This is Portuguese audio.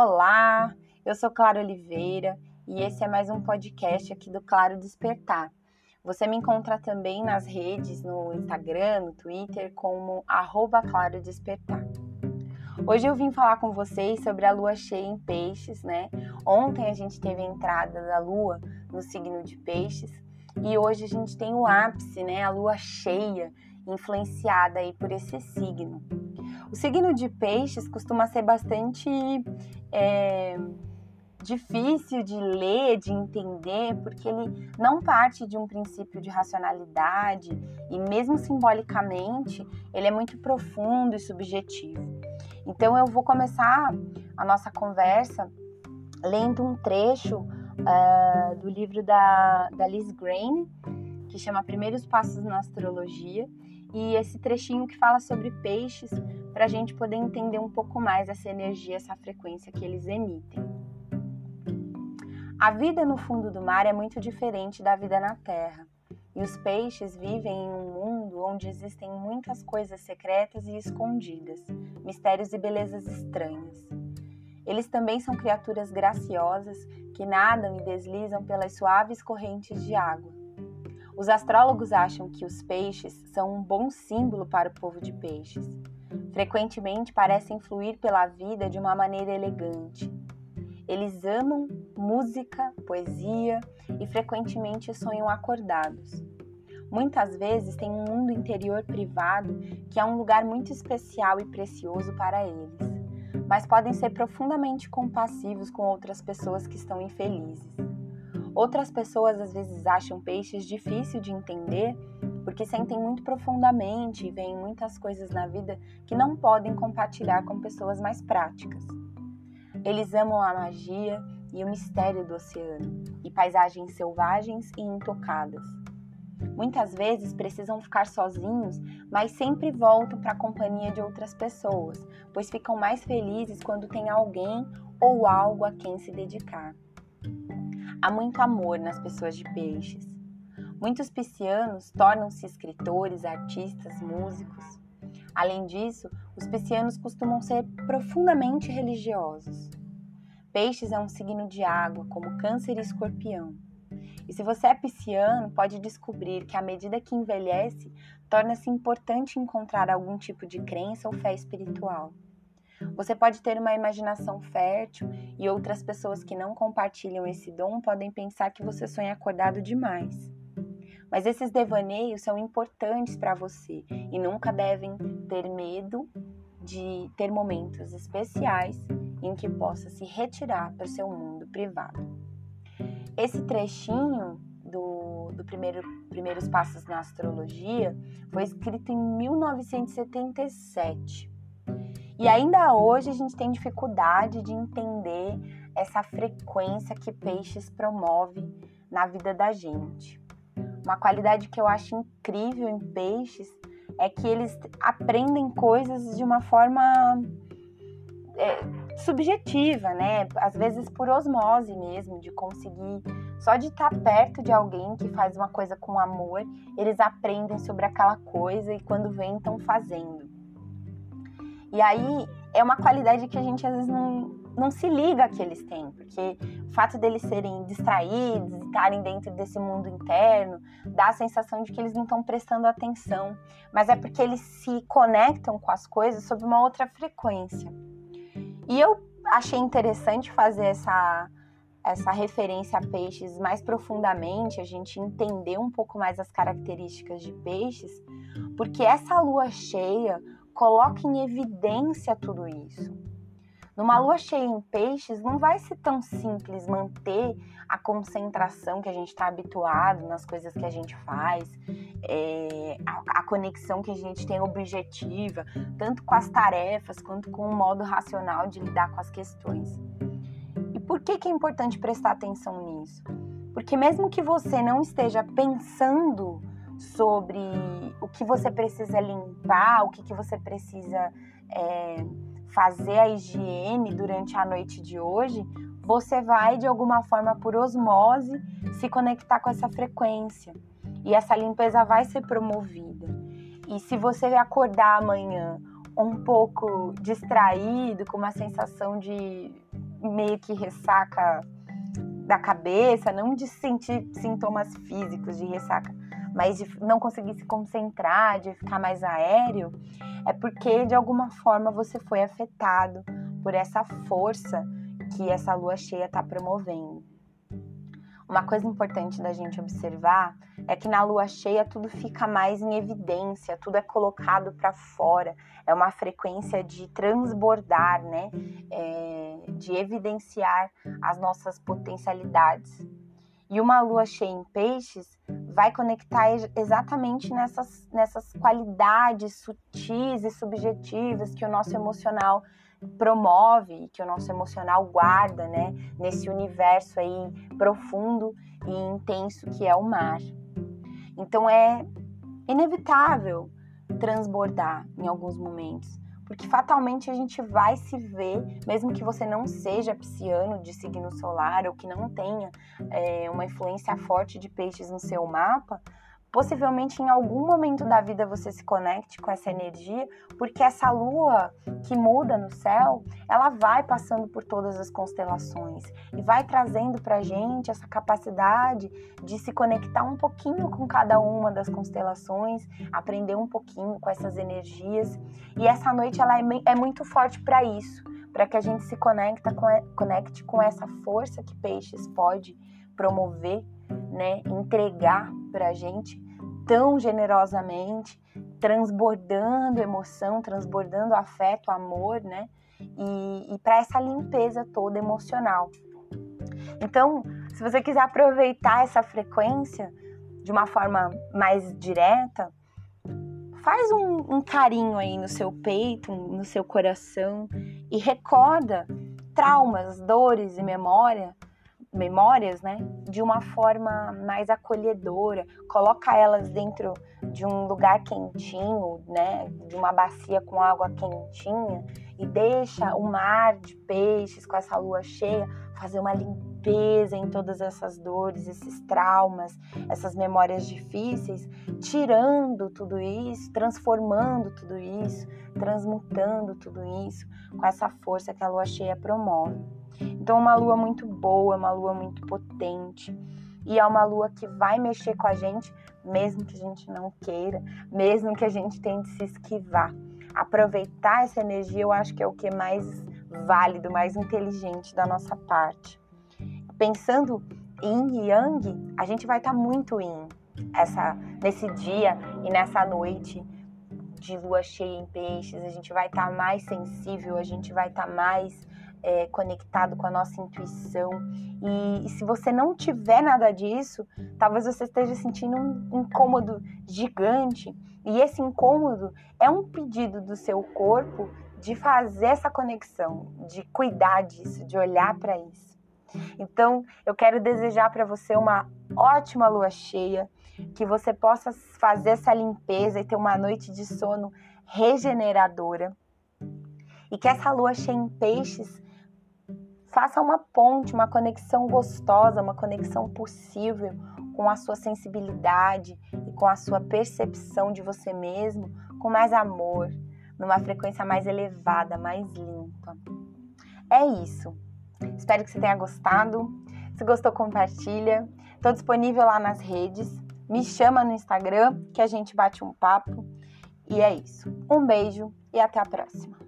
Olá, eu sou Clara Oliveira e esse é mais um podcast aqui do Claro Despertar. Você me encontra também nas redes, no Instagram, no Twitter, como arroba Claro Despertar. Hoje eu vim falar com vocês sobre a lua cheia em peixes, né? Ontem a gente teve a entrada da lua no signo de peixes e hoje a gente tem o ápice, né? A lua cheia, influenciada aí por esse signo. O signo de peixes costuma ser bastante é, difícil de ler, de entender, porque ele não parte de um princípio de racionalidade e, mesmo simbolicamente, ele é muito profundo e subjetivo. Então, eu vou começar a nossa conversa lendo um trecho uh, do livro da, da Liz Grain, que chama Primeiros Passos na Astrologia, e esse trechinho que fala sobre peixes, para a gente poder entender um pouco mais essa energia, essa frequência que eles emitem. A vida no fundo do mar é muito diferente da vida na terra, e os peixes vivem em um mundo onde existem muitas coisas secretas e escondidas, mistérios e belezas estranhas. Eles também são criaturas graciosas que nadam e deslizam pelas suaves correntes de água. Os astrólogos acham que os peixes são um bom símbolo para o povo de peixes. Frequentemente parecem fluir pela vida de uma maneira elegante. Eles amam música, poesia e frequentemente sonham acordados. Muitas vezes têm um mundo interior privado que é um lugar muito especial e precioso para eles, mas podem ser profundamente compassivos com outras pessoas que estão infelizes. Outras pessoas às vezes acham peixes difícil de entender porque sentem muito profundamente e veem muitas coisas na vida que não podem compartilhar com pessoas mais práticas. Eles amam a magia e o mistério do oceano e paisagens selvagens e intocadas. Muitas vezes precisam ficar sozinhos, mas sempre voltam para a companhia de outras pessoas, pois ficam mais felizes quando tem alguém ou algo a quem se dedicar. Há muito amor nas pessoas de peixes. Muitos piscianos tornam-se escritores, artistas, músicos. Além disso, os piscianos costumam ser profundamente religiosos. Peixes é um signo de água, como Câncer e Escorpião. E se você é pisciano, pode descobrir que à medida que envelhece, torna-se importante encontrar algum tipo de crença ou fé espiritual. Você pode ter uma imaginação fértil e outras pessoas que não compartilham esse dom podem pensar que você sonha acordado demais. Mas esses devaneios são importantes para você e nunca devem ter medo de ter momentos especiais em que possa se retirar para o seu mundo privado. Esse trechinho do, do primeiro Primeiros Passos na Astrologia foi escrito em 1977 e ainda hoje a gente tem dificuldade de entender essa frequência que peixes promove na vida da gente. Uma qualidade que eu acho incrível em peixes é que eles aprendem coisas de uma forma é, subjetiva, né? Às vezes por osmose mesmo, de conseguir só de estar perto de alguém que faz uma coisa com amor, eles aprendem sobre aquela coisa e quando vem estão fazendo. E aí é uma qualidade que a gente às vezes não, não se liga que eles têm, porque o fato deles serem distraídos, estarem dentro desse mundo interno, dá a sensação de que eles não estão prestando atenção, mas é porque eles se conectam com as coisas sob uma outra frequência. E eu achei interessante fazer essa essa referência a peixes mais profundamente, a gente entender um pouco mais as características de peixes, porque essa lua cheia coloca em evidência tudo isso. Numa lua cheia em peixes, não vai ser tão simples manter a concentração que a gente está habituado nas coisas que a gente faz, é, a, a, conexão que a gente tem objetiva, tanto com as tarefas quanto com o modo racional de lidar com as questões. E por que, que é importante prestar atenção nisso? Porque mesmo que você não esteja pensando sobre o que você precisa limpar, o que, que você precisa é, fazer a higiene durante a noite de hoje, você vai de alguma forma por osmose se conectar com essa frequência e essa limpeza vai ser promovida. E se você acordar amanhã um pouco distraído, com uma sensação de meio que ressaca da cabeça, não de sentir sintomas físicos de ressaca, mas de não conseguir se concentrar, de ficar mais aéreo, é porque de alguma forma você foi afetado por essa força que essa lua cheia está promovendo. Uma coisa importante da gente observar é que na lua cheia tudo fica mais em evidência, tudo é colocado para fora, é uma frequência de transbordar, né? É, de evidenciar as nossas potencialidades. E uma lua cheia em peixes vai conectar exatamente nessas, nessas qualidades sutis e subjetivas que o nosso emocional promove, que o nosso emocional guarda, né, nesse universo aí profundo e intenso que é o mar. Então é inevitável transbordar em alguns momentos, porque fatalmente a gente vai se ver, mesmo que você não seja pisciano de signo solar ou que não tenha é, uma influência forte de peixes no seu mapa, possivelmente em algum momento da vida você se conecte com essa energia, porque essa lua que muda no céu, ela vai passando por todas as constelações e vai trazendo pra gente essa capacidade de se conectar um pouquinho com cada uma das constelações, aprender um pouquinho com essas energias. E essa noite ela é, é muito forte para isso, para que a gente se conecta com, conecte com essa força que Peixes pode promover, né, entregar para a gente tão generosamente, transbordando emoção, transbordando afeto, amor, né? E, e para essa limpeza toda emocional. Então, se você quiser aproveitar essa frequência de uma forma mais direta, faz um, um carinho aí no seu peito, no seu coração e recorda traumas, dores e memória memórias, né, de uma forma mais acolhedora, coloca elas dentro de um lugar quentinho, né, de uma bacia com água quentinha e deixa o mar de peixes com essa lua cheia fazer uma limpeza em todas essas dores, esses traumas, essas memórias difíceis, tirando tudo isso, transformando tudo isso, transmutando tudo isso com essa força que a lua cheia promove. Então, uma lua muito boa, uma lua muito potente. E é uma lua que vai mexer com a gente, mesmo que a gente não queira, mesmo que a gente tente se esquivar. Aproveitar essa energia, eu acho que é o que é mais válido, mais inteligente da nossa parte. Pensando em yang, a gente vai estar tá muito em essa, nesse dia e nessa noite de lua cheia em peixes, a gente vai estar tá mais sensível, a gente vai estar tá mais é, conectado com a nossa intuição. E, e, se você não tiver nada disso, talvez você esteja sentindo um incômodo gigante. E esse incômodo é um pedido do seu corpo de fazer essa conexão, de cuidar disso, de olhar para isso. Então, eu quero desejar para você uma ótima lua cheia, que você possa fazer essa limpeza e ter uma noite de sono regeneradora. E que essa lua cheia em peixes Faça uma ponte, uma conexão gostosa, uma conexão possível com a sua sensibilidade e com a sua percepção de você mesmo, com mais amor, numa frequência mais elevada, mais limpa. É isso. Espero que você tenha gostado. Se gostou, compartilha. Estou disponível lá nas redes. Me chama no Instagram que a gente bate um papo. E é isso. Um beijo e até a próxima.